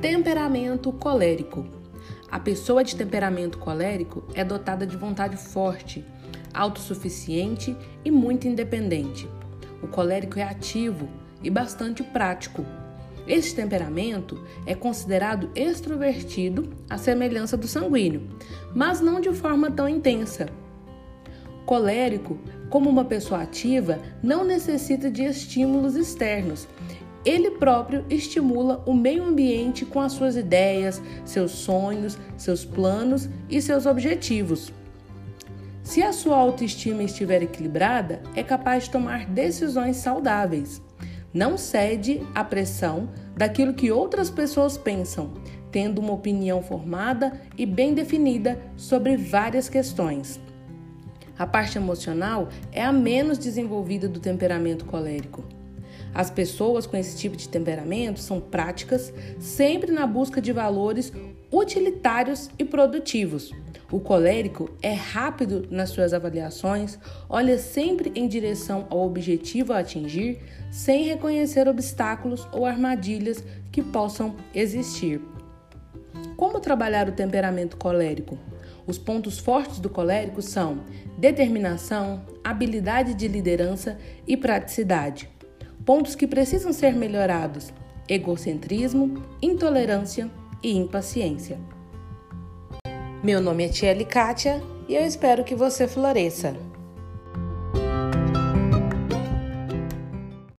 Temperamento colérico. A pessoa de temperamento colérico é dotada de vontade forte, autossuficiente e muito independente. O colérico é ativo e bastante prático. Este temperamento é considerado extrovertido, à semelhança do sanguíneo, mas não de forma tão intensa. Colérico, como uma pessoa ativa, não necessita de estímulos externos ele próprio estimula o meio ambiente com as suas ideias, seus sonhos, seus planos e seus objetivos. Se a sua autoestima estiver equilibrada, é capaz de tomar decisões saudáveis. Não cede à pressão daquilo que outras pessoas pensam, tendo uma opinião formada e bem definida sobre várias questões. A parte emocional é a menos desenvolvida do temperamento colérico. As pessoas com esse tipo de temperamento são práticas, sempre na busca de valores utilitários e produtivos. O colérico é rápido nas suas avaliações, olha sempre em direção ao objetivo a atingir, sem reconhecer obstáculos ou armadilhas que possam existir. Como trabalhar o temperamento colérico? Os pontos fortes do colérico são determinação, habilidade de liderança e praticidade. Pontos que precisam ser melhorados: egocentrismo, intolerância e impaciência. Meu nome é Tia Kátia e eu espero que você floresça.